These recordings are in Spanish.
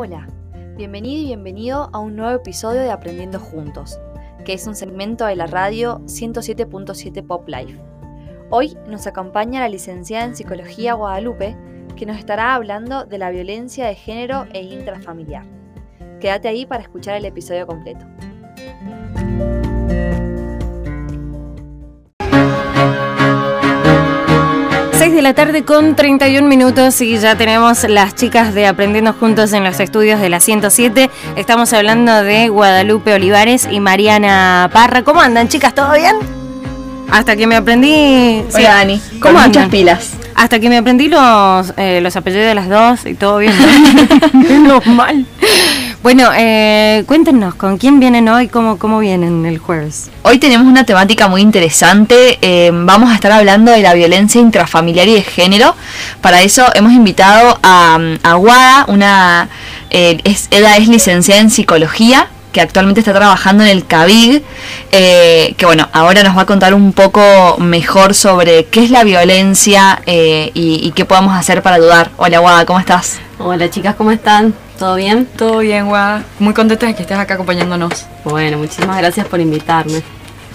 Hola, bienvenido y bienvenido a un nuevo episodio de Aprendiendo Juntos, que es un segmento de la radio 107.7 Pop Life. Hoy nos acompaña la licenciada en Psicología Guadalupe, que nos estará hablando de la violencia de género e intrafamiliar. Quédate ahí para escuchar el episodio completo. De la tarde con 31 minutos y ya tenemos las chicas de Aprendiendo Juntos en los estudios de la 107. Estamos hablando de Guadalupe Olivares y Mariana Parra. ¿Cómo andan, chicas? ¿Todo bien? Hasta que me aprendí... Hola, sí. Dani. ¿Cómo muchas pilas. Hasta que me aprendí los, eh, los apellidos de las dos y todo bien. Menos mal. Bueno, eh, cuéntenos, ¿con quién vienen hoy? ¿Cómo, ¿Cómo vienen el jueves? Hoy tenemos una temática muy interesante. Eh, vamos a estar hablando de la violencia intrafamiliar y de género. Para eso hemos invitado a, a Guada, una, eh, es, ella es licenciada en psicología que actualmente está trabajando en el CABIG, eh, que bueno, ahora nos va a contar un poco mejor sobre qué es la violencia eh, y, y, qué podemos hacer para ayudar. Hola Guada, ¿cómo estás? Hola chicas, ¿cómo están? ¿Todo bien? Todo bien, Guada. Muy contenta de que estés acá acompañándonos. Bueno, muchísimas gracias por invitarme.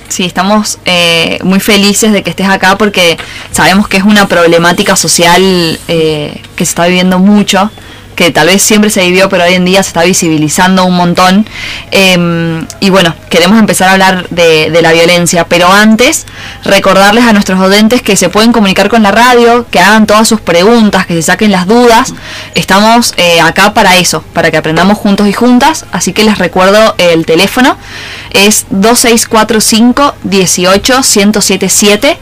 Sí, estamos eh, muy felices de que estés acá porque sabemos que es una problemática social eh, que se está viviendo mucho que tal vez siempre se vivió, pero hoy en día se está visibilizando un montón. Eh, y bueno, queremos empezar a hablar de, la violencia, pero antes recordarles a nuestros oyentes que se pueden comunicar con la radio, que hagan todas sus preguntas, que se saquen las dudas. Estamos eh, acá para eso, para que aprendamos juntos y juntas. Así que les recuerdo el teléfono, es 2645 18 1077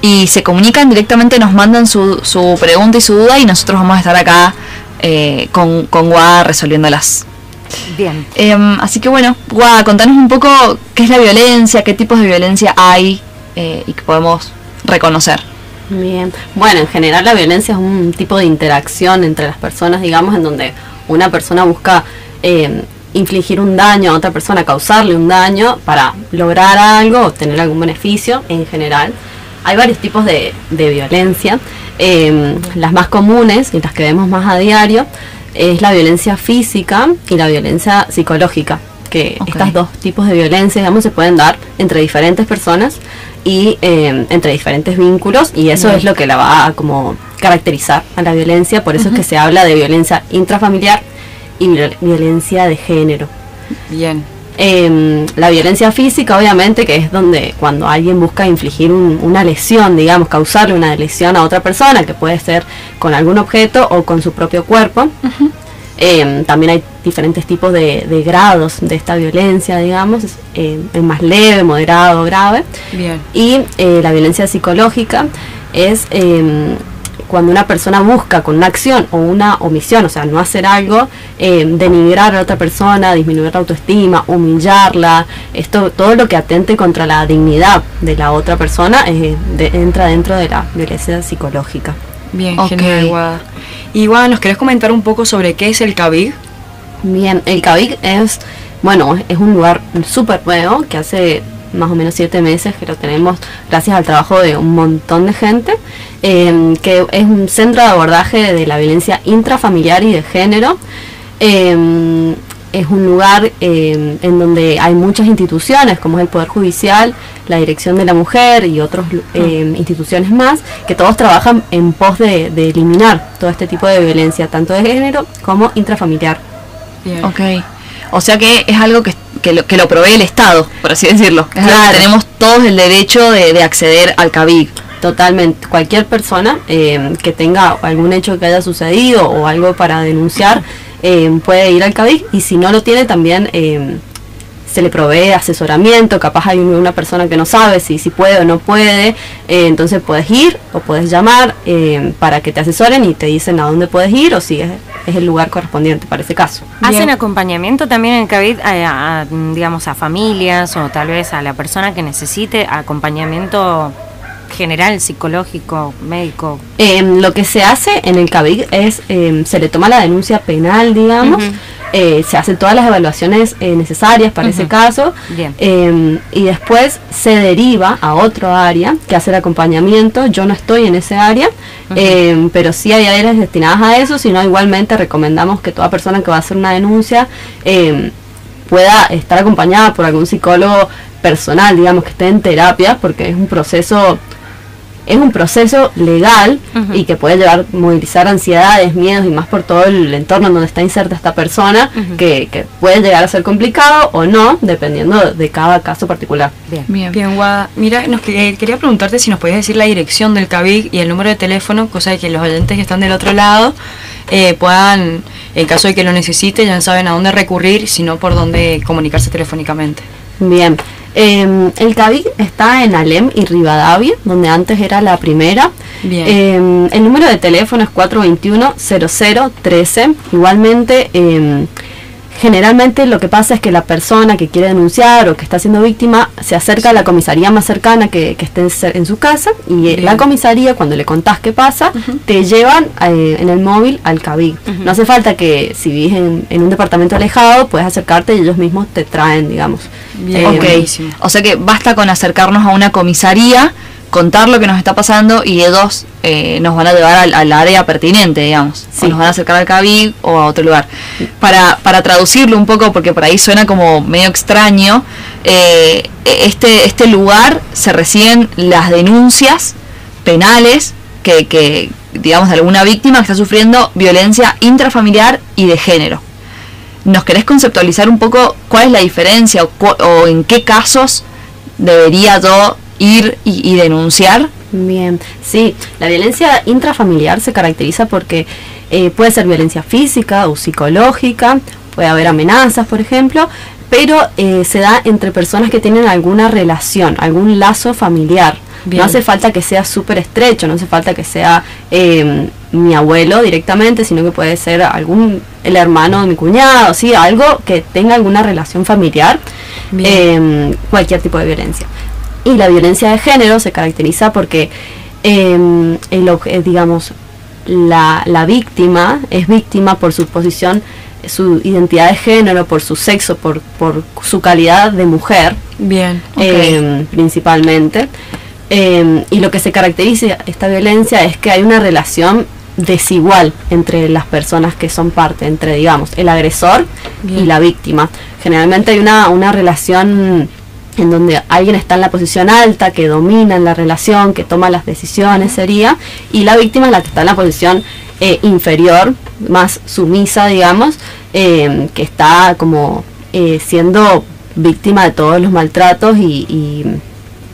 y se comunican directamente, nos mandan su, su pregunta y su duda y nosotros vamos a estar acá eh, con, con Guada resolviéndolas. Bien. Eh, así que bueno, Guada, contanos un poco qué es la violencia, qué tipos de violencia hay eh, y que podemos reconocer. Bien, bueno, en general la violencia es un tipo de interacción entre las personas, digamos, en donde una persona busca eh, infligir un daño a otra persona, causarle un daño para lograr algo, obtener algún beneficio en general. Hay varios tipos de, de violencia. Eh, las más comunes y las que vemos más a diario es la violencia física y la violencia psicológica. Que okay. estos dos tipos de violencia, digamos, se pueden dar entre diferentes personas y eh, entre diferentes vínculos y eso Bien. es lo que la va a como caracterizar a la violencia. Por eso uh -huh. es que se habla de violencia intrafamiliar y violencia de género. Bien. Eh, la violencia física, obviamente, que es donde cuando alguien busca infligir un, una lesión, digamos, causarle una lesión a otra persona, que puede ser con algún objeto o con su propio cuerpo. Uh -huh. eh, también hay diferentes tipos de, de, grados de esta violencia, digamos, eh, es más leve, moderado, grave. Bien. Y eh, la violencia psicológica es em, cuando una persona busca con una acción o una omisión, o sea, no hacer algo, eh, denigrar a otra persona, disminuir la autoestima, humillarla, esto, todo lo que atente contra la dignidad de la otra persona eh, de, entra dentro de la violencia psicológica. Bien, okay. genial, Guada. Y Guada, ¿nos querés comentar un poco sobre qué es el CABIG? Bien, el CABIG es, bueno, es un lugar súper nuevo que hace más o menos siete meses que lo tenemos gracias al trabajo de un montón de gente, eh, que es un centro de abordaje de la violencia intrafamiliar y de género. Eh, es un lugar eh, en donde hay muchas instituciones, como es el Poder Judicial, la Dirección de la Mujer y otras eh, instituciones más, que todos trabajan en pos de, de, eliminar todo este tipo de violencia, tanto de género como intrafamiliar. Bien. Ok. O sea que es algo que, que, lo, que lo provee el Estado, por así decirlo. Claro. tenemos todos el derecho de, de acceder al CABIG. Totalmente. Cualquier persona eh, que tenga algún hecho que haya sucedido o algo para denunciar eh, puede ir al CABIG y si no lo tiene también eh, se le provee asesoramiento. Capaz hay una persona que no sabe si, si puede o no puede. entonces puedes ir o puedes llamar para que te asesoren y te dicen a dónde puedes ir o si es, es el lugar correspondiente para ese caso. ¿Hacen Bien. acompañamiento también en CABID a, a, digamos, a familias o tal vez a la persona que necesite acompañamiento general, psicológico, médico? Em, lo que se hace en el CABIC es, em, se le toma la denuncia penal, digamos, eh, se hacen todas las evaluaciones eh, necesarias para ese caso, em, y después se deriva a otro área que hace el acompañamiento. Yo no estoy en ese área, pero sí hay áreas destinadas a eso, sino igualmente recomendamos que toda persona que va a hacer una denuncia pueda estar acompañada por algún psicólogo personal, digamos, que esté en terapia, porque es un proceso es un proceso legal y que puede llevar movilizar ansiedades, miedos y más por todo el entorno en donde está inserta esta persona, que, que puede llegar a ser complicado o no, dependiendo de cada caso particular. Bien. Bien. Bien, Guada. Mira, nos que- quería preguntarte si nos podías decir la dirección del CABIC y el número de teléfono, cosa de que los oyentes que están del otro lado eh, puedan, en caso de que lo necesiten, ya saben a dónde recurrir, sino por dónde comunicarse telefónicamente. Bien, eh, el CABIC está en Alem y Rivadavia, donde antes era la primera. Bien. Eh, el número de teléfono es 421-0013. Igualmente, eh, generalmente lo que pasa es que la persona que quiere denunciar o que está siendo víctima se acerca a la comisaría más cercana que, que esté en su casa y eh, Bien. la comisaría, cuando le contás qué pasa, te llevan eh, en el móvil al CABIC. No hace falta que si vives en, en un departamento alejado, puedes acercarte y ellos mismos te traen, digamos. Bien, Eh, Ok, buenísimo. o sea que basta con acercarnos a una comisaría, contar lo que nos está pasando y ellos eh, nos van a llevar al, al área pertinente, digamos. Sí. O nos van a acercar al CABIC o a otro lugar. Para, para traducirlo un poco, porque por ahí suena como medio extraño, eh, este, este lugar se reciben las denuncias penales que, que, digamos, de alguna víctima que está sufriendo violencia intrafamiliar y de género. ¿Nos querés conceptualizar un poco cuál es la diferencia o, o en qué casos debería yo ir y, y denunciar? Bien, sí, la violencia intrafamiliar se caracteriza porque eh, puede ser violencia física o psicológica, puede haber amenazas, por ejemplo, pero eh, se da entre personas que tienen alguna relación, algún lazo familiar. Bien. No hace falta que sea súper estrecho, no hace falta que sea eh, mi abuelo directamente, sino que puede ser algún el hermano de mi cuñado, sí, algo que tenga alguna relación familiar, eh, cualquier tipo de violencia. Y la violencia de género se caracteriza porque, eh, el digamos, la, la víctima es víctima por su posición, su identidad de género, por su sexo, por, por su calidad de mujer, Bien. eh, principalmente. Eh, y lo que se caracteriza esta violencia es que hay una relación desigual entre las personas que son parte, entre, digamos, el agresor y la víctima. Generalmente hay una, una relación en donde alguien está en la posición alta, que domina en la relación, que toma las decisiones, sería, y la víctima la que está en la posición eh, inferior, más sumisa, digamos, eh, que está como eh, siendo víctima de todos los maltratos y, y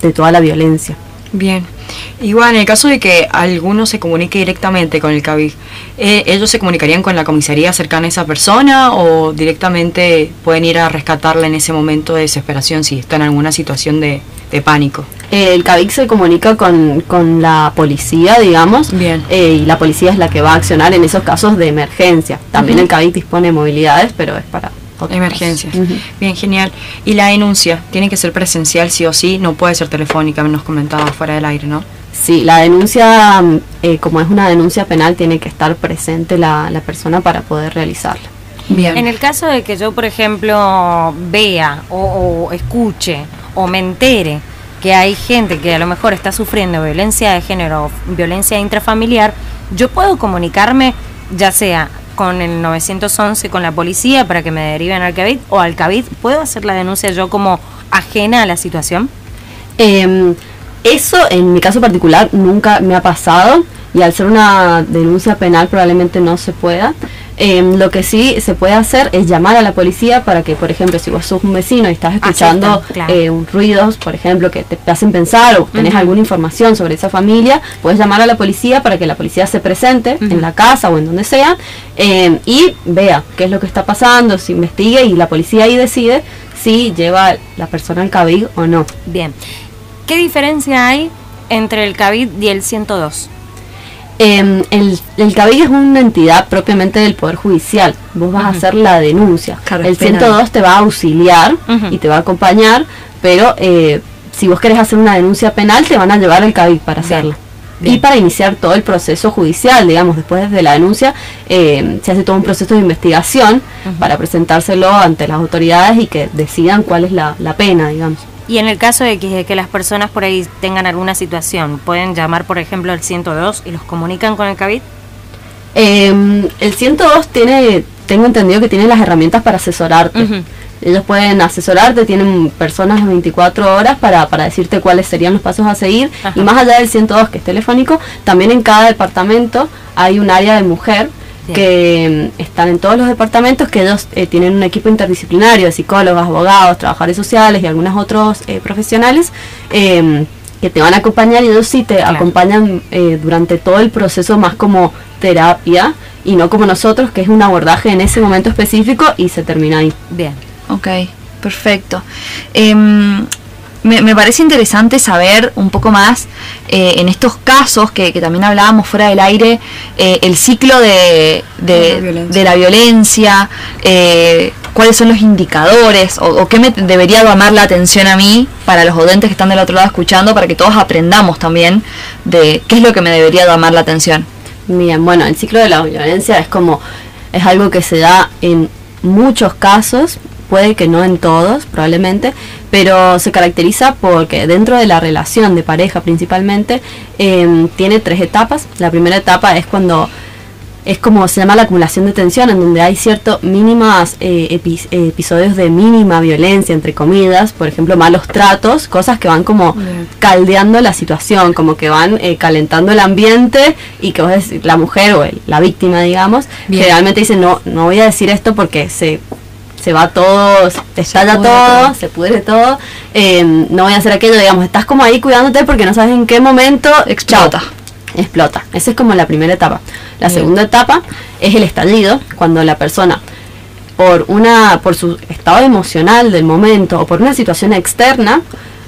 de toda la violencia. Bien. Igual, en el caso de que alguno se comunique directamente con el CABIC, eh, ¿ellos se comunicarían con la comisaría cercana a esa persona o directamente pueden ir a rescatarla en ese momento de desesperación si está en alguna situación de, de pánico? El CABIC se comunica con, con la policía, digamos, Bien. eh, y la policía es la que va a accionar en esos casos de emergencia. También el CABIC dispone de movilidades, pero es para otros Emergencias. Bien, genial. Y la denuncia, tiene que ser presencial sí o sí, no puede ser telefónica, nos comentaba fuera del aire, ¿no? Sí, la denuncia, mm, eh, como es una denuncia penal, tiene que estar presente la, la persona para poder realizarla. Bien. En el caso de que yo, por ejemplo, vea o, o escuche o me entere que hay gente que a lo mejor está sufriendo violencia de género o violencia intrafamiliar, yo puedo comunicarme ya sea con el 911, con la policía para que me deriven al CABIT o al CABIT. ¿Puedo hacer la denuncia yo como ajena a la situación? Eh, eso en mi caso particular nunca me ha pasado y al ser una denuncia penal probablemente no se pueda. Eh, lo que sí se puede hacer es llamar a la policía para que, por ejemplo, si vos sos un vecino y estás escuchando Aceptan, claro. eh, un ruidos, por ejemplo, que te, hacen pensar o tenés alguna información sobre esa familia, puedes llamar a la policía para que la policía se presente en la casa o en donde sea eh, y vea qué es lo que está pasando, se investigue y la policía ahí decide si lleva la persona al CABIG o no. Bien. ¿Qué diferencia hay entre el CABIT y el 102? Eh, el, el CABIG es una entidad propiamente del Poder Judicial. Vos vas a hacer la denuncia. Claro, el es penal. 102 te va a auxiliar y te va a acompañar, pero eh, si vos querés hacer una denuncia penal, te van a llevar al CABIC para hacerla. Y para iniciar todo el proceso judicial, digamos, después de la denuncia, eh, se hace todo un proceso de investigación para presentárselo ante las autoridades y que decidan cuál es la, la pena, digamos. Y en el caso de que, que las personas por ahí tengan alguna situación, ¿pueden llamar, por ejemplo, al 102 y los comunican con el CABIT? Eh, el 102 tiene, tengo entendido que tiene las herramientas para asesorarte. Ellos pueden asesorarte, tienen personas las 24 horas para, para decirte cuáles serían los pasos a seguir. Ajá. Y más allá del 102 que es telefónico, también en cada departamento hay un área de mujer Que mm, están en todos los departamentos, que ellos eh, tienen un equipo interdisciplinario de psicólogos, abogados, trabajadores sociales y algunos otros eh, profesionales. eh, que te van a acompañar y ellos sí te Claro. acompañan eh, durante todo el proceso más como terapia y no como nosotros que es un abordaje en ese momento específico y se termina ahí. Bien. Ok, perfecto. Me, me parece interesante saber un poco más eh, en estos casos que, que también hablábamos fuera del aire, eh, el ciclo de, de- De la violencia. de la violencia, eh, cuáles son los indicadores o, o qué me debería llamar la atención a mí para los oyentes que están del otro lado escuchando, para que todos aprendamos también de qué es lo que me debería llamar la atención. Bien, bueno, el ciclo de la violencia es como, es algo que se da en muchos casos, puede que no en todos, probablemente, pero se caracteriza porque dentro de la relación de pareja principalmente, em, tiene tres etapas. La primera etapa es cuando es como se llama la acumulación de tensión, en donde hay ciertos mínimas eh, epi- episodios de mínima violencia, entre comillas, por ejemplo, malos tratos, cosas que van como Bien. caldeando la situación, como que van eh, calentando el ambiente y que vos decís, la mujer o el- la víctima, digamos, Bien. generalmente dice, no, no voy a decir esto porque se, se va todo, te estalla todo, todo. se pudre todo, eh, no voy a hacer aquello, digamos, estás como ahí cuidándote porque no sabes en qué momento Explota. explota. Esa es como la primera etapa. La Bien. segunda etapa es el estallido, cuando la persona por una por su estado emocional del momento o por una situación externa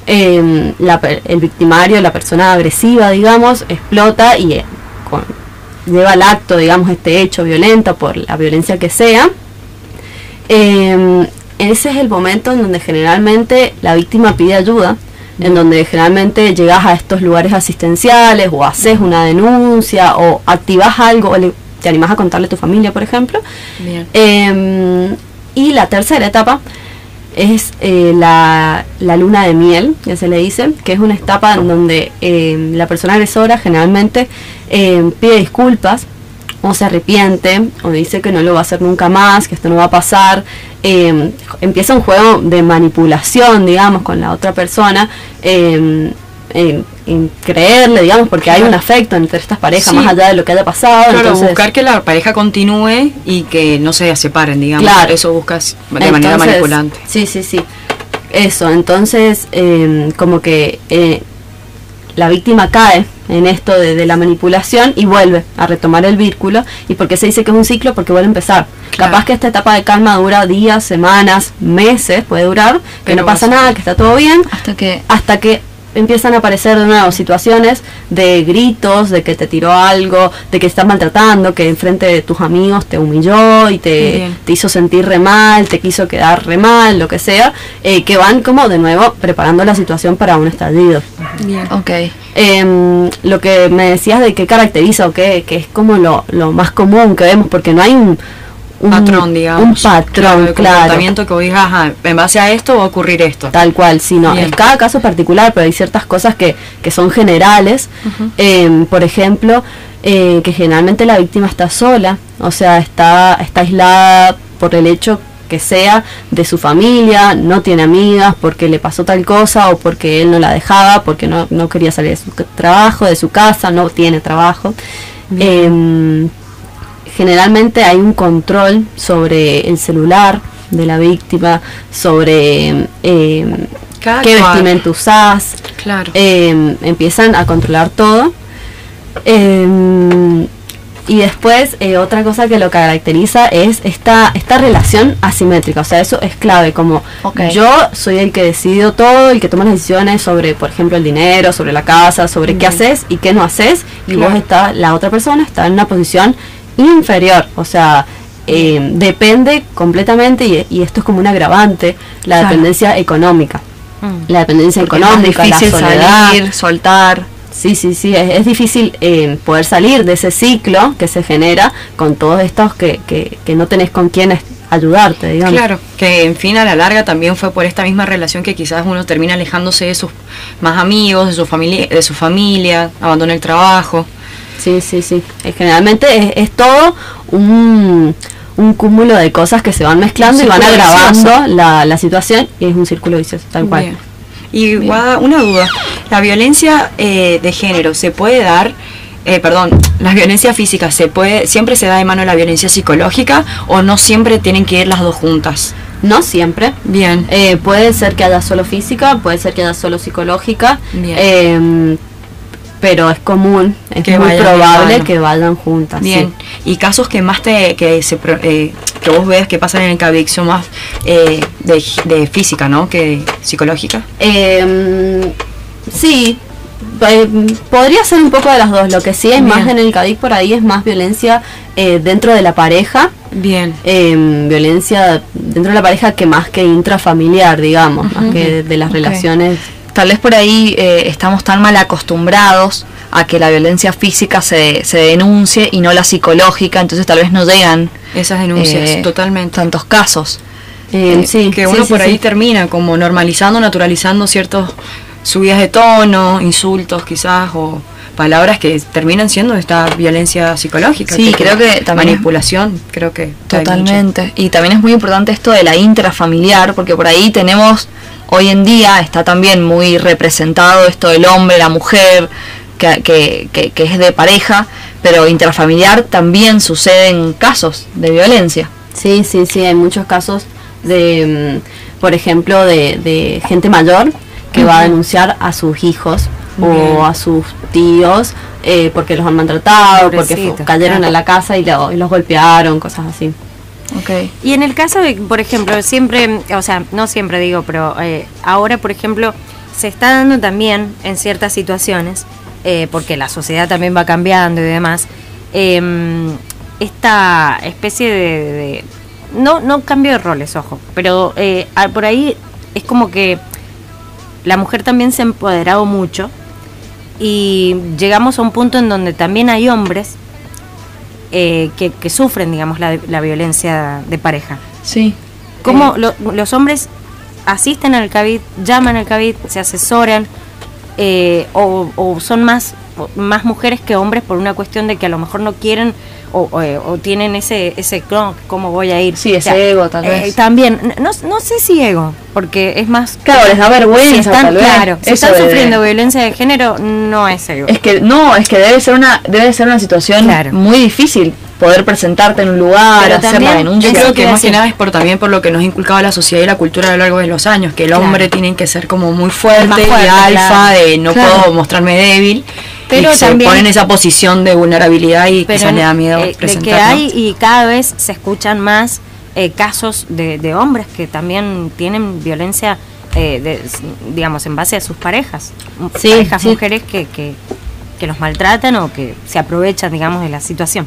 eh, la el victimario, la persona agresiva, digamos, explota y eh, con- lleva al acto, digamos, este hecho violento por la violencia que sea. Eh, ese es el momento en donde generalmente la víctima pide ayuda, en donde generalmente llegas a estos lugares asistenciales o haces una denuncia o activas algo o le- te animas a contarle a tu familia, por ejemplo. Bien. Eh, y la tercera etapa es eh, la, la luna de miel, ya se le dice, que es una etapa en donde eh, la persona agresora generalmente pide disculpas o se arrepiente o dice que no lo va a hacer nunca más, que esto no va a pasar. eh, empieza un juego de manipulación, digamos, con la otra persona. eh, en, en creerle, digamos, porque hay un afecto entre estas parejas, Sí. más allá de lo que haya pasado. Claro, entonces, buscar que la pareja continúe y que no se separen, digamos. Claro. Eso buscas de manera manipulante. Sí, sí, sí. Eso, entonces, eh, como que eh, la víctima cae en esto de, de la manipulación y vuelve a retomar el vínculo. ¿Y por qué se dice que es un ciclo? Porque vuelve a empezar. Claro. Capaz que esta etapa de calma dura días, semanas, meses, puede durar, que no pasa nada, que está todo bien, Hasta que hasta que empiezan a aparecer de nuevo situaciones de gritos, de que te tiró algo, de que te está maltratando, que enfrente de tus amigos te humilló y te hizo sentir re mal, te quiso quedar re mal, lo que sea, eh, que van como de nuevo preparando la situación para un estallido. Bien. Ok. Em, lo que me decías de qué caracteriza o qué, que es como lo, lo más común que vemos, porque no hay un, un patrón, digamos. Un patrón, claro. comportamiento que vos digas, ajá, en base a esto va a ocurrir esto. Tal cual, sí, no. Bien. Es cada caso particular, pero hay ciertas cosas que, que son generales. Em, por ejemplo, eh, que generalmente la víctima está sola, o sea, está, está aislada por el hecho que sea de su familia, no tiene amigas porque le pasó tal cosa o porque él no la dejaba, porque no, no quería salir de su trabajo, de su casa, no tiene trabajo. Em, generalmente hay un control sobre el celular de la víctima, sobre eh, Cada qué vestimenta usás, Claro. eh, empiezan a controlar todo. Eh, y después eh, otra cosa que lo caracteriza es esta, esta relación asimétrica, o sea, eso es clave, como yo soy el que decido todo, el que toma las decisiones sobre, por ejemplo, el dinero, sobre la casa, sobre qué haces y qué no haces, y Claro. vos está, la otra persona está en una posición inferior, o sea, eh, depende completamente, y, y esto es como un agravante, la Claro. dependencia económica. Mm. la dependencia Porque es económica, la difícil soledad. salir, soltar. Sí, sí, sí, es, es difícil eh, poder salir de ese ciclo que se genera con todos estos que, que, que no tenés con quién es- ayudarte, digamos. Claro, que en fin a la larga también fue por esta misma relación que quizás uno termina alejándose de sus más amigos, de su familia, de su familia, abandona el trabajo. Sí, sí, sí. Eh, generalmente es, es todo un, un cúmulo de cosas que se van mezclando y van agravando la, la situación y es un círculo vicioso, tal cual. Bien. Y Guada, una duda, la violencia eh, de género se puede dar, eh, perdón, la violencia física se puede, siempre se da de mano la violencia psicológica o no siempre tienen que ir las dos juntas. No siempre. Bien. Eh, puede ser que haya solo física, puede ser que haya solo psicológica, Bien. Pero es común, es Que muy probable que vayan juntas. Bien. sí. Y casos que más te que se eh, que vos veas que pasan en el CABIC son más eh, de, de física, ¿no? Que psicológica. Eh, sí, podría ser un poco de las dos. Lo que sí hay Bien. más en el CADIC por ahí es más violencia eh, dentro de la pareja. Bien. eh, violencia dentro de la pareja que más que intrafamiliar, digamos, más que de las relaciones. Tal vez por ahí eh, estamos tan mal acostumbrados a que la violencia física se, se denuncie y no la psicológica, entonces tal vez no llegan Esas denuncias, eh, totalmente. tantos casos. eh, Eh, sí, que uno sí, por ahí sí. termina como normalizando, naturalizando ciertos subidas de tono, insultos quizás, o palabras que terminan siendo esta violencia psicológica. Sí, creo que también- Manipulación, creo que. Totalmente. Y también es muy importante esto de la intrafamiliar, porque por ahí tenemos, hoy en día está también muy representado esto del hombre, la mujer, que, que, que- que es de pareja, pero intrafamiliar también suceden casos de violencia. Sí, sí, sí, hay muchos casos de, mm, por ejemplo, de, de gente mayor que va a denunciar a sus hijos o a sus tíos eh, porque los han maltratado, porque cayeron claro. a la casa y, lo- y los golpearon, cosas así. Y en el caso de, por ejemplo, siempre, o sea, no siempre digo, pero eh, ahora, por ejemplo, se está dando también en ciertas situaciones, eh, porque la sociedad también va cambiando y demás, em, esta especie de, de- no, no cambio de roles, ojo, pero eh, por ahí es como que la mujer también se ha empoderado mucho y llegamos a un punto en donde también hay hombres eh, que, que sufren, digamos, la, la violencia de pareja. Sí. ¿Cómo lo- los hombres asisten al CABID, llaman al CABID, se asesoran, eh, o, o son más, más mujeres que hombres por una cuestión de que a lo mejor no quieren o, o, eh, o tienen ese, ese "No, ¿cómo voy a ir? Sí, ese ego, tal vez. También, no, no sé si ego, porque es más... Claro, les da vergüenza, Si están, tal vez. claro, si Eso están sufriendo violencia de género, no es ego. Es que no, es que debe ser una debe ser una situación Claro. muy difícil poder presentarte en un lugar, Pero hacer también la denuncia. Yo creo que más que nada es por también por lo que nos inculcaba la sociedad y la cultura a lo largo de los años, que el Claro. hombre tiene que ser como muy fuerte, Más y fuerte, alfa, claro. de no Claro. puedo mostrarme débil. Pero y se también- pone en esa posición de vulnerabilidad y quizás le da miedo eh, de que hay y cada vez se escuchan más eh, casos de, de hombres que también tienen violencia, eh, de- digamos, en base a sus parejas. Sí, parejas sí. mujeres que, que, que los maltratan o que se aprovechan, digamos, de la situación.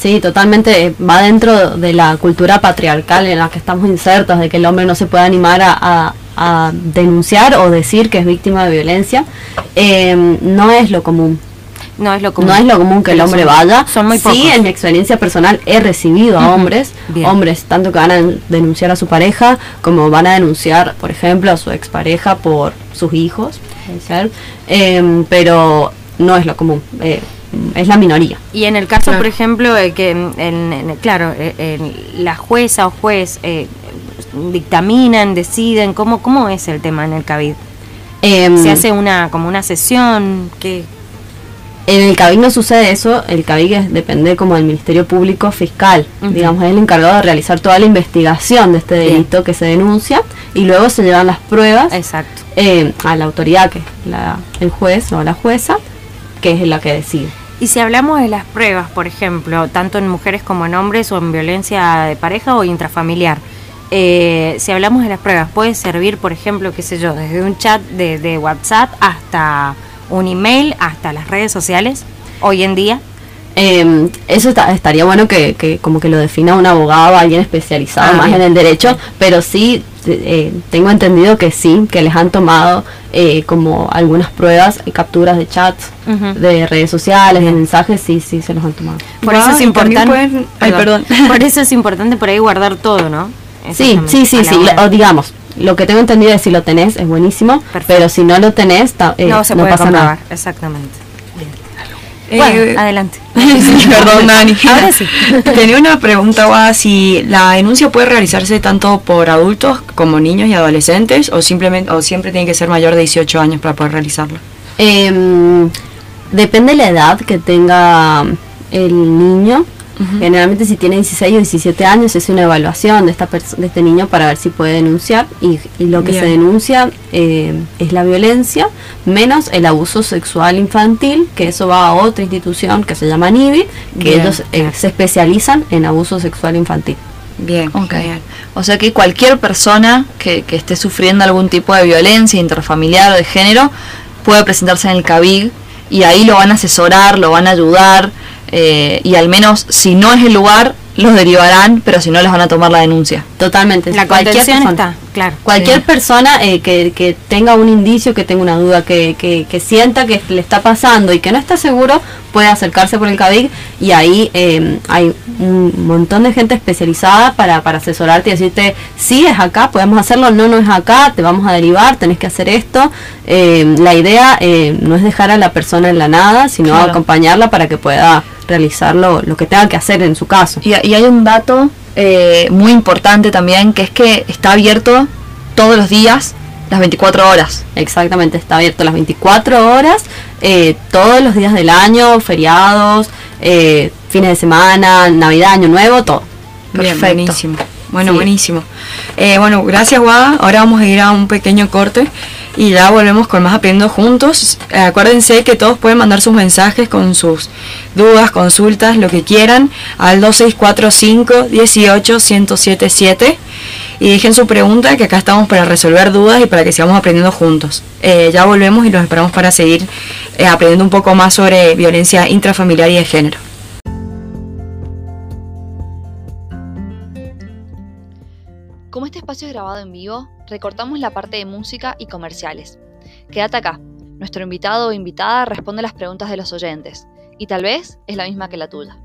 Sí, totalmente va dentro de la cultura patriarcal en la que estamos insertos, de que el hombre no se puede animar a, a- a denunciar o decir que es víctima de violencia. Eh, no es lo común. No es lo común. No es lo común que el hombre son- vaya. Son muy sí, pocos. en mi experiencia personal he recibido a hombres, bien. hombres tanto que van a denunciar a su pareja como van a denunciar, por ejemplo, a su expareja por sus hijos. Eh, pero no es lo común, eh, es la minoría. Y en el caso, Claro. por ejemplo, de que, en, en- claro, eh, en la jueza o juez eh, dictaminan, deciden, ¿cómo, ¿cómo es el tema en el CABID? Eh, Se hace una como una sesión que En el CABIC no sucede eso, el CABIC es- depende como del Ministerio Público Fiscal, digamos, es el encargado de realizar toda la investigación de este Bien. delito que se denuncia y luego se llevan las pruebas exacto. eh, a la autoridad, que es la- el juez o la jueza, que es la que decide. Y si hablamos de las pruebas, por ejemplo, tanto en mujeres como en hombres o en violencia de pareja o intrafamiliar, eh, si hablamos de las pruebas, puede servir, por ejemplo, qué sé yo, desde un chat de, de WhatsApp hasta un email, hasta las redes sociales, hoy en día. Eh, eso está- estaría bueno que, que como que lo defina un abogado, alguien especializado Ah, más bien. en el derecho, pero sí eh, tengo entendido que sí, que les han tomado eh, como algunas pruebas, y capturas de chats, de redes sociales, de mensajes, sí, sí, se los han tomado. Por eso es importante. pueden- ay, perdón. Por eso es importante por ahí guardar todo, ¿no? Sí, sí, sí, sí, hora. o digamos, lo que tengo entendido es si lo tenés es buenísimo, Perfecto. pero si no lo tenés, ta- eh, no se puede pasa comprobar, nada. exactamente. Eh, bueno, adelante. Perdón, Dani. Ahora sí. Tenía una pregunta, Guada, si la denuncia puede realizarse tanto por adultos como niños y adolescentes o simplemente o siempre tiene que ser mayor de 18 años para poder realizarla. Em, depende de la edad que tenga el niño. Generalmente si tiene 16 o 17 años es una evaluación de, esta de este niño para ver si puede denunciar y, y lo que Bien. se denuncia eh, es la violencia menos el abuso sexual infantil, que eso va a otra institución que se llama NIBI, que Bien, ellos eh, se especializan en abuso sexual infantil. Bien, genial. O sea que cualquier persona que, que esté sufriendo algún tipo de violencia intrafamiliar o de género puede presentarse en el CABIG y ahí lo van a asesorar, lo van a ayudar eh, y al menos si no es el lugar los derivarán, pero si no les van a tomar la denuncia. Totalmente. La Cualquier persona. está, claro. Cualquier Sí. persona eh, que, que tenga un indicio, que tenga una duda, que, que, que sienta que le está pasando y que no está seguro, puede acercarse por el CABIC y ahí eh, hay un montón de gente especializada para, para asesorarte y decirte, sí, es acá, podemos hacerlo, no, no es acá, te vamos a derivar, tenés que hacer esto. Eh, la idea eh, no es dejar a la persona en la nada, sino Claro. acompañarla para que pueda realizar lo, lo que tenga que hacer en su caso. Y, y hay un dato eh, muy importante también, que es que está abierto todos los días, las 24 horas. Exactamente, está abierto las 24 horas, eh, todos los días del año, feriados, eh, fines de semana, Navidad, Año Nuevo, todo. Bien, Perfecto. buenísimo. Bueno, Sí. buenísimo. Eh, bueno, gracias, Guada. Ahora vamos a ir a un pequeño corte y ya volvemos con más Aprendiendo Juntos. Eh, acuérdense que todos pueden mandar sus mensajes con sus dudas, consultas, lo que quieran, al 2645 18 1077 y dejen su pregunta, que acá estamos para resolver dudas y para que sigamos aprendiendo juntos. Eh, ya volvemos y los esperamos para seguir eh, aprendiendo un poco más sobre violencia intrafamiliar y de género. Espacio es grabado en vivo, recortamos la parte de música y comerciales. Quédate acá. Nuestro invitado o invitada responde las preguntas de los oyentes, y tal vez es la misma que la tuya.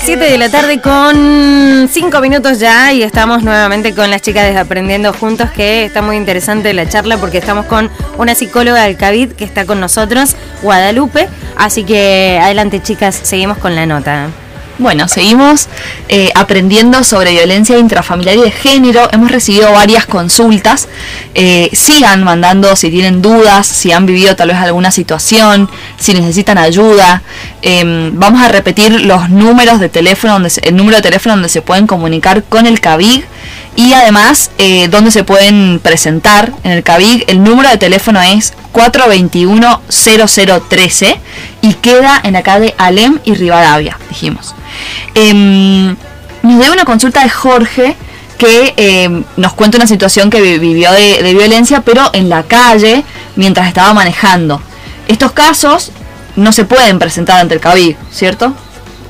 7 de la tarde con 5 minutos ya y estamos nuevamente con las chicas de Aprendiendo Juntos que está muy interesante la charla porque estamos con una psicóloga del CAVID que está con nosotros, Guadalupe. Así que adelante chicas, seguimos con la nota. Bueno, seguimos eh, aprendiendo sobre violencia intrafamiliar y de género. Hemos recibido varias consultas. Eh, sigan mandando si tienen dudas, si han vivido tal vez alguna situación, si necesitan ayuda. Eh, vamos a repetir los números de teléfono, donde se- el número de teléfono donde se pueden comunicar con el CABIG y además eh, donde se pueden presentar en el CABIG. El número de teléfono es 421-0013 y queda en la calle Alem y Rivadavia, dijimos. Em, nos dio una consulta de Jorge que em, nos cuenta una situación que vi- vivió de, violencia, pero en la calle mientras estaba manejando. Estos casos no se pueden presentar ante el CABIG, ¿cierto?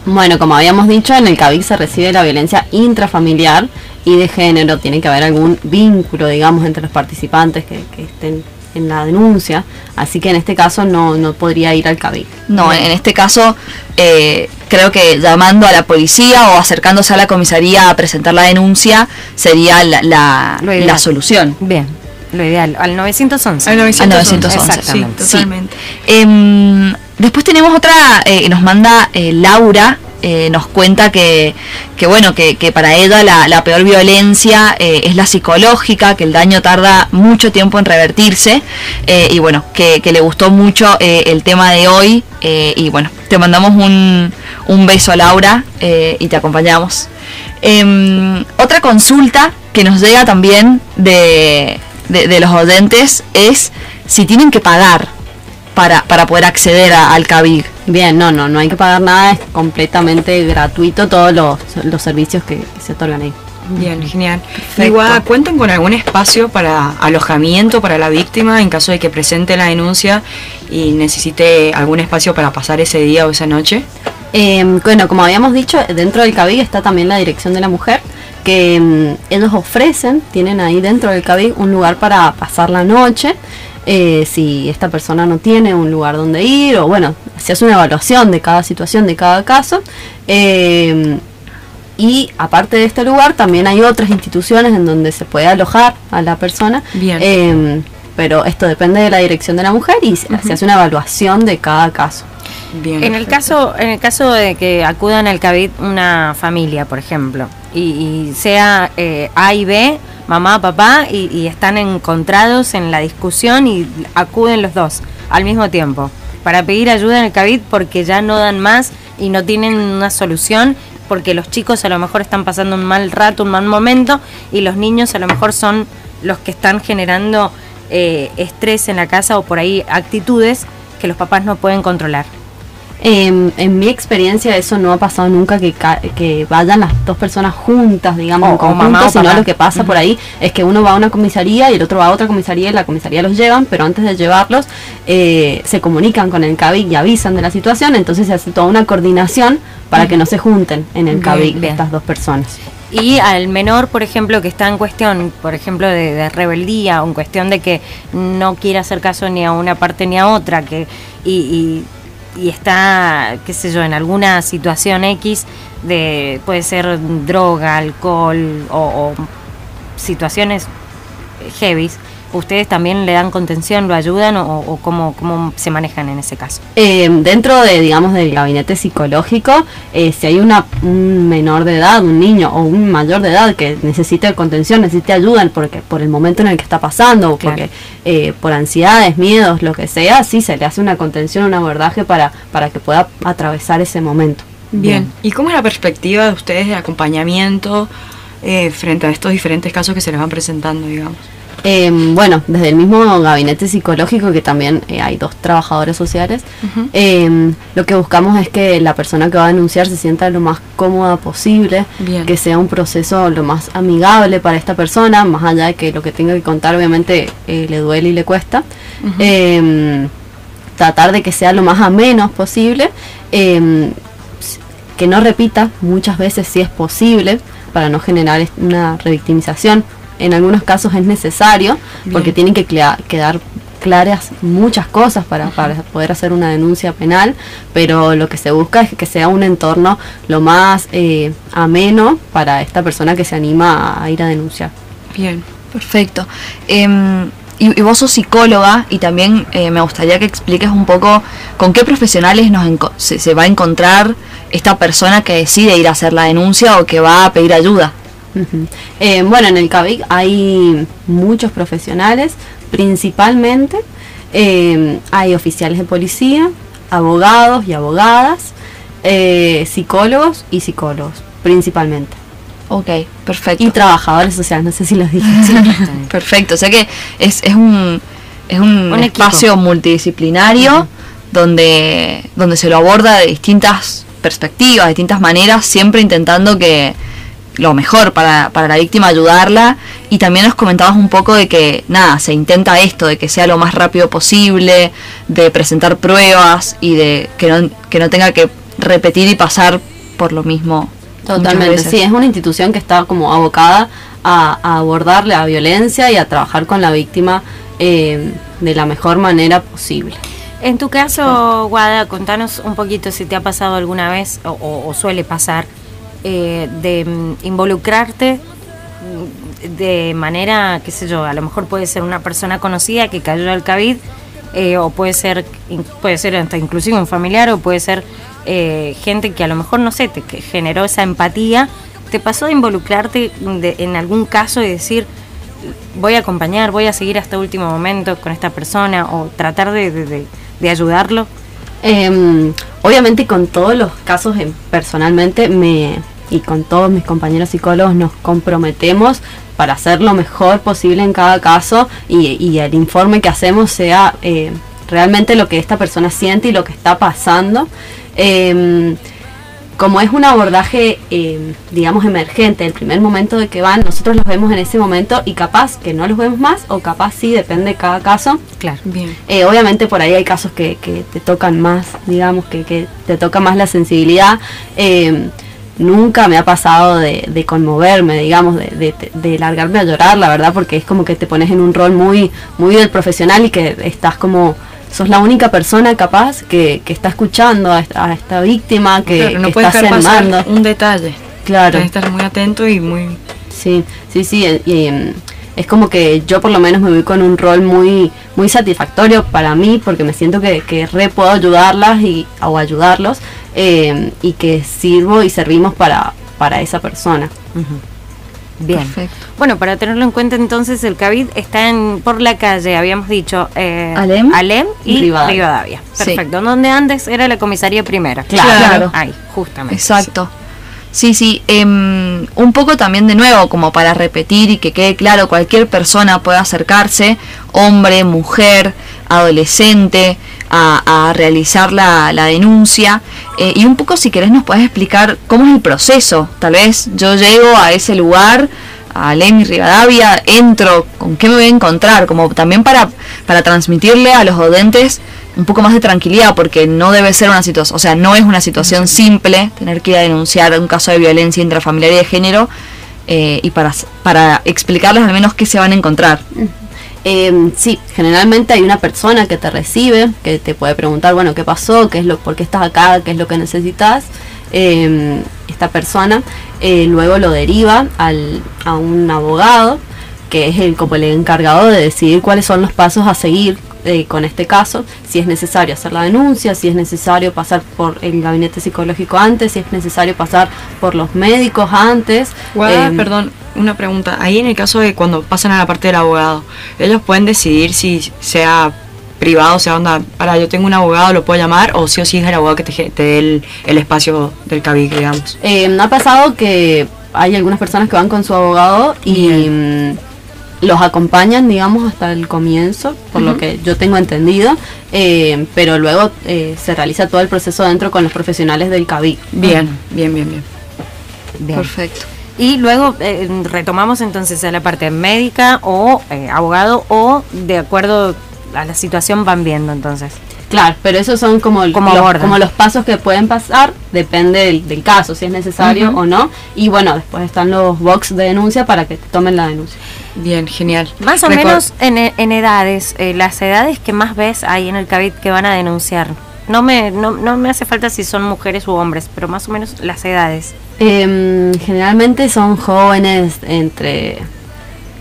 Bueno, como habíamos dicho, en el CABIC se recibe la violencia intrafamiliar y de género. Tiene que haber algún vínculo, digamos, entre los participantes que, que estén en la denuncia. Así que en este caso no, no podría ir al CABIC. No, en este caso eh, creo que llamando a la policía o acercándose a la comisaría a presentar la denuncia sería la, la- la solución. Bien, lo ideal, al 911. Al 911, Al 911, sí, exactamente. Sí. totalmente. Em, después tenemos otra, eh, nos manda eh, Laura, eh, nos cuenta que, que bueno, que, para ella la, peor violencia eh, es la psicológica, que el daño tarda mucho tiempo en revertirse eh, y bueno, que, le gustó mucho el tema de hoy y bueno, te mandamos un, un beso Laura y te acompañamos. Em, otra consulta que nos llega también de, de- de los oyentes es si tienen que pagar para, para poder acceder a- al CABIG. Bien, no, no, no hay que pagar nada, es completamente gratuito todos los, los servicios que se otorgan ahí. Bien, genial. Igual, ¿cuentan con algún espacio para alojamiento para la víctima en caso de que presente la denuncia y necesite algún espacio para pasar ese día o esa noche? Eh, bueno, como habíamos dicho, dentro del CABIG está también la Dirección de la Mujer, que mm, ellos ofrecen, tienen ahí dentro del CABIC un lugar para pasar la noche. Eh, si esta persona no tiene un lugar donde ir o bueno, se hace una evaluación de cada situación, de cada caso. eh, y aparte de este lugar, también hay otras instituciones en donde se puede alojar a la persona. Bien. Eh, pero esto depende de la dirección de la mujer y se se hace una evaluación de cada caso. Bien. En el perfecto. caso, en el caso de que acudan al CABIT una familia, por ejemplo, y, y sea eh, A y B, mamá, papá, y, y están encontrados en la discusión y acuden los dos al mismo tiempo para pedir ayuda en el CABIT porque ya no dan más y no tienen una solución porque los chicos a lo mejor están pasando un mal rato, un mal momento y los niños a lo mejor son los que están generando eh, estrés en la casa o por ahí actitudes que los papás no pueden controlar. Eh, en mi experiencia eso no ha pasado nunca que, que vayan las dos personas juntas, digamos, O- en o conjunto, mamá o sino lo que pasa por ahí es que uno va a una comisaría y el otro va a otra comisaría y la comisaría los llevan, pero antes de llevarlos eh, se comunican con el CABIC y avisan de la situación, entonces se hace toda una coordinación para que no se junten en el CABIC estas dos personas. Y al menor, por ejemplo, que está en cuestión, por ejemplo, de, de rebeldía o en cuestión de que no quiere hacer caso ni a una parte ni a otra, que y, y- y está, qué sé yo, en alguna situación X, de puede ser droga, alcohol o, o situaciones heavies, ¿ustedes también le dan contención, lo ayudan o, o cómo, cómo se manejan en ese caso? Eh, dentro de, digamos, del gabinete psicológico, eh, si hay una, un menor de edad, un niño o un mayor de edad que necesite contención, necesite ayuda porque, por el momento en el que está pasando, o Claro. porque eh, por ansiedades, miedos, lo que sea, sí se le hace una contención, un abordaje para, para que pueda atravesar ese momento. Bien. ¿Y cómo es la perspectiva de ustedes de acompañamiento eh, frente a estos diferentes casos que se les van presentando, digamos? Eh, bueno, desde el mismo gabinete psicológico, que también eh, hay dos trabajadores sociales, eh, lo que buscamos es que la persona que va a denunciar se sienta lo más cómoda posible, Bien. que sea un proceso lo más amigable para esta persona, más allá de que lo que tenga que contar obviamente eh, le duele y le cuesta. Eh, tratar de que sea lo más ameno posible, que no repita muchas veces si es posible, para no generar una revictimización. En algunos casos es necesario, porque tienen que quedar claras muchas cosas para, para poder hacer una denuncia penal, pero lo que se busca es que sea un entorno lo más eh, ameno para esta persona que se anima a ir a denunciar. Bien. Perfecto. Em, y, y vos sos psicóloga y también eh, me gustaría que expliques un poco con qué profesionales nos se, se va a encontrar esta persona que decide ir a hacer la denuncia o que va a pedir ayuda. Eh, bueno, en el CABIC hay muchos profesionales, principalmente eh, hay oficiales de policía, abogados y abogadas, eh, psicólogos y psicólogos, principalmente. Ok, perfecto. Y trabajadores sociales, no sé si los dije. Perfecto, o sea que es, es un, es un, Un equipo. espacio multidisciplinario donde, donde se lo aborda de distintas perspectivas, de distintas maneras, siempre intentando que lo mejor para, para la víctima ayudarla y también nos comentabas un poco de que nada, se intenta esto, de que sea lo más rápido posible, de presentar pruebas y de que no, que no tenga que repetir y pasar por lo mismo. Totalmente, sí, es una institución que está como abocada a, a abordar la violencia y a trabajar con la víctima eh, de la mejor manera posible. En tu caso, Guada, contanos un poquito si te ha pasado alguna vez o, o- o suele pasar eh, de mm, involucrarte mm, de manera, qué sé yo, a lo mejor puede ser una persona conocida que cayó al COVID eh, o puede ser puede ser hasta inclusive un familiar o puede ser eh, gente que a lo mejor no sé te generó esa empatía. ¿Te pasó de involucrarte de- en algún caso y decir voy a acompañar, voy a seguir hasta último momento con esta persona o tratar de, de- de- ayudarlo. Eh, obviamente con todos los casos en- personalmente me y con todos mis compañeros psicólogos nos comprometemos para hacer lo mejor posible en cada caso y, y el informe que hacemos sea eh, realmente lo que esta persona siente y lo que está pasando. Eh, como es un abordaje, eh, digamos, emergente, el primer momento de que van, nosotros los vemos en ese momento y capaz que no los vemos más o capaz sí, depende de cada caso. Claro. Bien. Eh, obviamente por ahí hay casos que, que te tocan más, digamos, que, que te toca más la sensibilidad. eh, nunca me ha pasado de, de conmoverme, digamos, de, de, de, largarme a llorar, la verdad, porque es como que te pones en un rol muy, muy del profesional y que estás como, sos la única persona capaz que, que está escuchando a esta, a esta víctima, que, Claro, no que puedes está pasar un detalle. Claro. Tienes que estar muy atento y muy... Sí, sí, sí, eh, y, em, es como que yo por lo menos me voy con un rol muy muy satisfactorio para mí porque me siento que, que re puedo ayudarlas y, o ayudarlos em, y que sirvo y servimos para, para esa persona. Bien. Perfecto. Bueno, para tenerlo en cuenta entonces el CABID está en, por la calle, habíamos dicho eh, Alem. y Rivadavia. Rivadavia. Sí. Perfecto. Donde antes era la comisaría primera. Claro. Ahí, justamente. Exacto. Sí, sí. em, un poco también de nuevo, como para repetir y que quede claro, cualquier persona puede acercarse, hombre, mujer, adolescente, a, a realizar la, la denuncia. Eh, y un poco, si querés, nos puedes explicar cómo es el proceso. Tal vez yo llego a ese lugar, a Lemi Rivadavia, entro, ¿con qué me voy a encontrar? Como también para, para transmitirle a los odentes un poco más de tranquilidad, porque no debe ser una situación, o sea, no es una situación simple tener que ir a denunciar un caso de violencia intrafamiliar y de género, eh, y para, para explicarles al menos qué se van a encontrar. Em, sí, generalmente hay una persona que te recibe, que te puede preguntar, bueno, ¿qué pasó? ¿Qué es lo, ¿Por qué estás acá? ¿Qué es lo que necesitas? Em, esta persona eh, luego lo deriva al, a un abogado, que es el, como el encargado de decidir cuáles son los pasos a seguir eh, con este caso, si es necesario hacer la denuncia, si es necesario pasar por el gabinete psicológico antes, si es necesario pasar por los médicos antes. Guada, em, perdón, una pregunta. Ahí en el caso de cuando pasan a la parte del abogado, ellos pueden decidir si sea privado, o sea, onda, para yo tengo un abogado, lo puedo llamar, o sí o sí es el abogado que te, dé el, el espacio del CABIC, digamos. Eh, ha pasado que hay algunas personas que van con su abogado y mm, los acompañan, digamos, hasta el comienzo, por lo que yo tengo entendido, eh, pero luego eh, se realiza todo el proceso dentro con los profesionales del CABIC. Bien, bien, bien, bien. Bien. Perfecto. Y luego eh, retomamos entonces a la parte médica o eh, abogado o de acuerdo a la situación van viendo entonces. Claro, pero esos son como, los, como los pasos que pueden pasar, depende del, del caso, si es necesario o no. Y bueno, después están los box de denuncia para que te tomen la denuncia. Bien, genial. Más o menos en, en edades, eh, las edades que más ves ahí en el CABIT que van a denunciar. No me, no, no me hace falta si son mujeres u hombres, pero más o menos las edades. Em, generalmente son jóvenes entre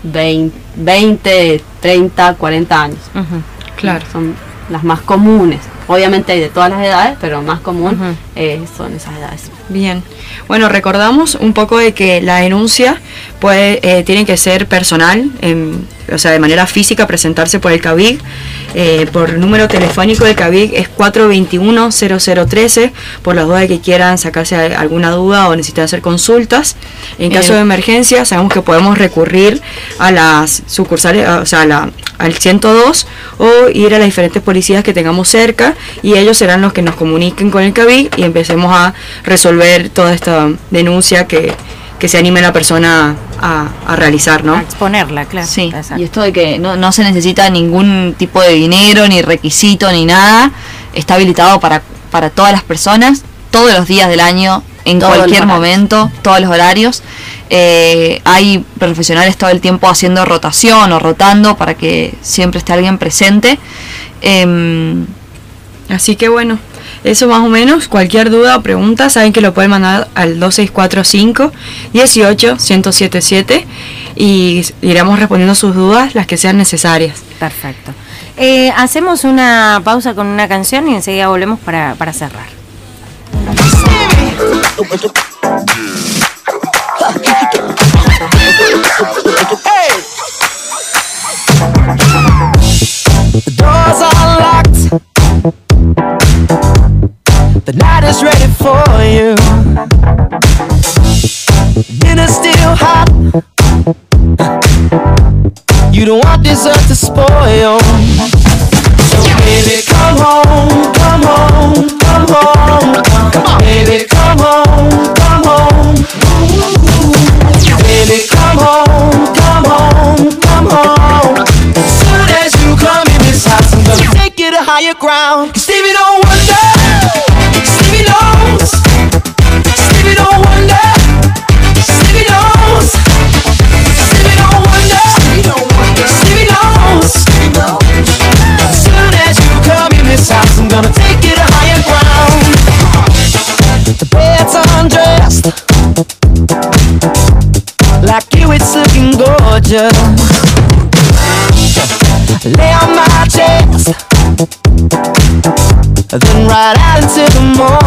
20, 20, 30, 40 años. Claro. Son las más comunes. Obviamente hay de todas las edades, pero más común eh, son esas edades. Bien. Bueno, recordamos un poco de que la denuncia puede, eh, tiene que ser personal, em, o sea, de manera física, presentarse por el CABIC. Eh, por número telefónico del CABIC es 421-0013, por las dudas que quieran sacarse alguna duda o necesitan hacer consultas. En caso Eh. de emergencia, sabemos que podemos recurrir a las sucursales, o sea, a la- al 102 o ir a las diferentes policías que tengamos cerca y ellos serán los que nos comuniquen con el CABIC y empecemos a resolver toda esta denuncia que, que se anime la persona a, a realizar, ¿no? A exponerla, claro. Sí, Exacto. y esto de que no, no se necesita ningún tipo de dinero, ni requisito, ni nada, está habilitado para, para todas las personas, todos los días del año, en Todos cualquier momento, todos los horarios. Eh, hay profesionales todo el tiempo haciendo rotación o rotando para que siempre esté alguien presente. Em, Así que bueno, eso más o menos. Cualquier duda o pregunta, saben que lo pueden mandar al 2645 18 1077 y iremos respondiendo sus dudas, las que sean necesarias. Perfecto. Eh, hacemos una pausa con una canción y enseguida volvemos para, para cerrar. The doors are locked. The night is ready for you. Dinner's still hot. You don't want dessert to spoil. So baby, come home, come home, come home. Come on, baby, come home, come home. Baby, come home, come home, come home. As soon as you come in this house, I'm gonna take you to higher ground. You. Lay on my chest, then ride out into the morning.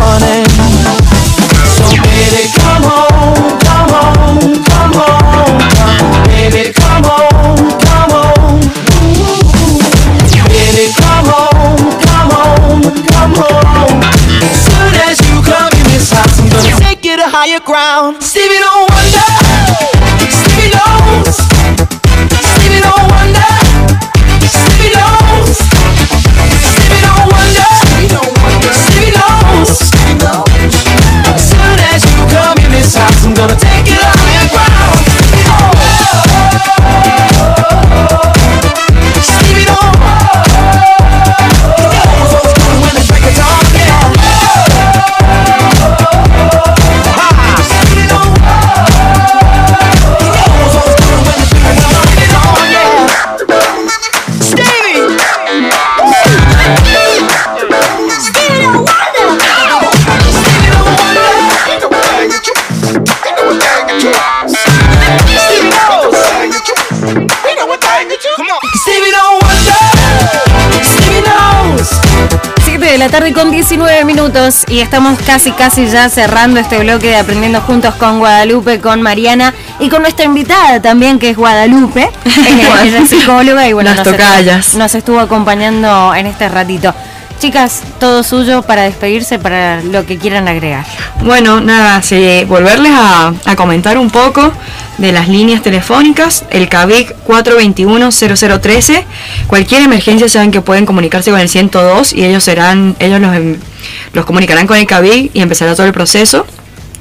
La tarde con 19 minutos y estamos casi casi ya cerrando este bloque de Aprendiendo Juntos con Guadalupe, con Mariana y con nuestra invitada también que es Guadalupe, ella es psicóloga y bueno, nos, nos estuvo acompañando en este ratito. Chicas, todo suyo para despedirse, para lo que quieran agregar. Bueno, nada, sí, volverles a, a comentar un poco de las líneas telefónicas, el CABIC 421-0013. Cualquier emergencia saben que pueden comunicarse con el 102 y ellos serán, ellos los, los comunicarán con el CABIC y empezará todo el proceso.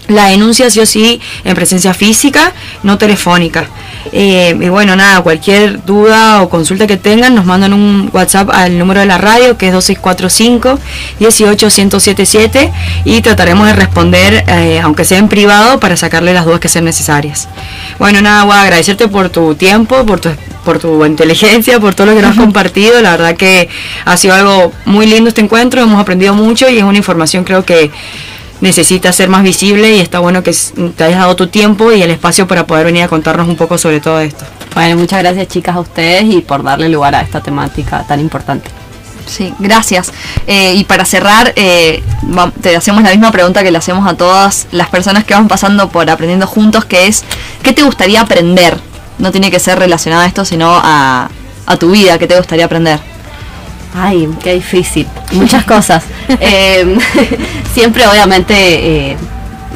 La denuncia sí o sí en presencia física, no telefónica. Eh, y bueno, nada, cualquier duda o consulta que tengan, nos mandan un WhatsApp al número de la radio, que es 2645 18177 y trataremos de responder, eh, aunque sea en privado, para sacarle las dudas que sean necesarias. Bueno, nada, voy a agradecerte por tu tiempo, por tu, por tu inteligencia, por todo lo que nos has compartido. La verdad que ha sido algo muy lindo este encuentro, hemos aprendido mucho y es una información creo que necesita ser más visible y está bueno que te hayas dado tu tiempo y el espacio para poder venir a contarnos un poco sobre todo esto. Bueno, muchas gracias chicas a ustedes y por darle lugar a esta temática tan importante. Sí, gracias. Eh, y para cerrar, eh, va- te hacemos la misma pregunta que le hacemos a todas las personas que van pasando por Aprendiendo Juntos, que es, ¿qué te gustaría aprender? No tiene que ser relacionado a esto, sino a, a tu vida, ¿qué te gustaría aprender? Ay, qué difícil. Muchas cosas. Eh, siempre, obviamente, eh,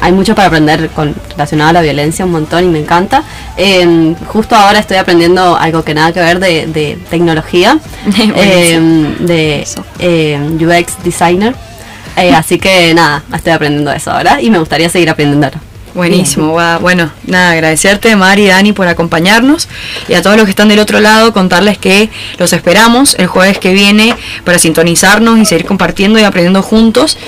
hay mucho para aprender con, relacionado a la violencia, un montón, y me encanta. Eh, justo ahora estoy aprendiendo algo que nada que ver de, de tecnología, de UX designer. Así que nada, estoy aprendiendo eso ahora y me gustaría seguir aprendiendo. Buenísimo, va- bueno, nada, agradecerte Mari y Dani por acompañarnos y a todos los que están del otro lado contarles que los esperamos el jueves que viene para sintonizarnos y seguir compartiendo y aprendiendo juntos.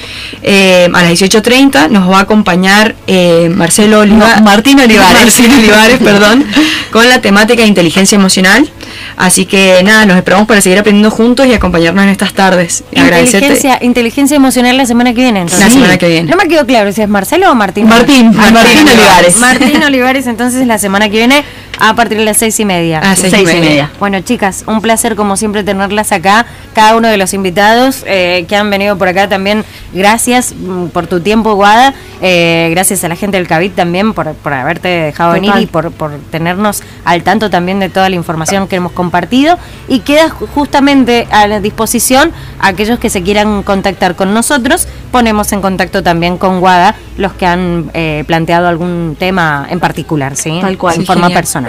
Eh, a las 18.30 nos va a acompañar eh, Marcelo Oliva- No, Martín Olivares. Martín Olivares, perdón, con la temática de inteligencia emocional. Así que nada, nos esperamos para seguir aprendiendo juntos y acompañarnos en estas tardes. Inteligencia, inteligencia emocional la semana que viene. entonces. La semana que viene. No me quedó claro si es Marcelo o Martín. Martín, Ah, Martín Olivares. Martín Olivares, entonces la semana que viene a partir de las seis y media. Ah, seis y Seis y media. media. Bueno, chicas, un placer como siempre tenerlas acá. Cada uno de los invitados eh, que han venido por acá también, gracias mm, por tu tiempo, Guada. Eh, gracias a la gente del CABIT también por, por haberte dejado venir y por, por tenernos al tanto también de toda la información que hemos compartido. Y queda ju- justamente a la disposición a aquellos que se quieran contactar con nosotros. Ponemos en contacto también con Guada los que han eh, planteado algún tema en particular, ¿sí? Tal cual. En Sí, forma genial. personal.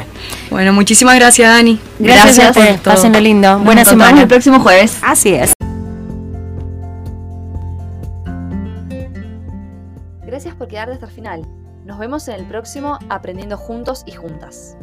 Bueno, muchísimas gracias Dani. Gracias, Gracias a ustedes. por todo. Pásenlo lindo. Nos Buena semana. el próximo jueves. Así es. Gracias por quedarte hasta el final. Nos vemos en el próximo Aprendiendo Juntos y Juntas.